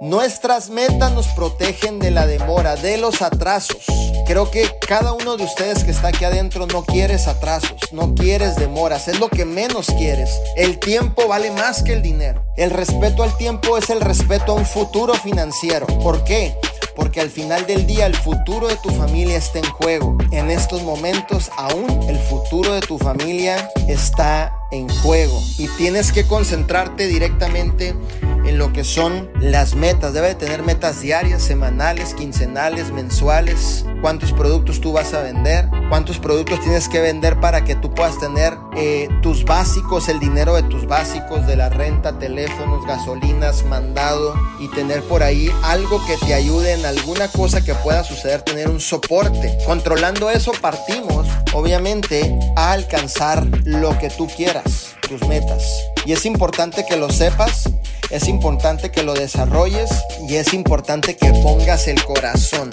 Nuestras metas nos protegen de la demora, de los atrasos. Creo que cada uno de ustedes que está aquí adentro no quieres atrasos, no quieres demoras, es lo que menos quieres. El tiempo vale más que el dinero. El respeto al tiempo es el respeto a un futuro financiero. ¿Por qué? porque al final del día el futuro de tu familia está en juego. En estos momentos aún el futuro de tu familia está en juego y tienes que concentrarte directamente en lo que son las metas. Debe tener metas diarias, semanales, quincenales, mensuales. Cuántos productos tú vas a vender, cuántos productos tienes que vender para que tú puedas tener eh, tus básicos, el dinero de tus básicos, de la renta, teléfonos, gasolinas, mandado y tener por ahí algo que te ayude en alguna cosa que pueda suceder, tener un soporte. Controlando eso partimos, obviamente, a alcanzar lo que tú quieras, tus metas. Y es importante que lo sepas es importante que lo desarrolles y es importante que pongas el corazón.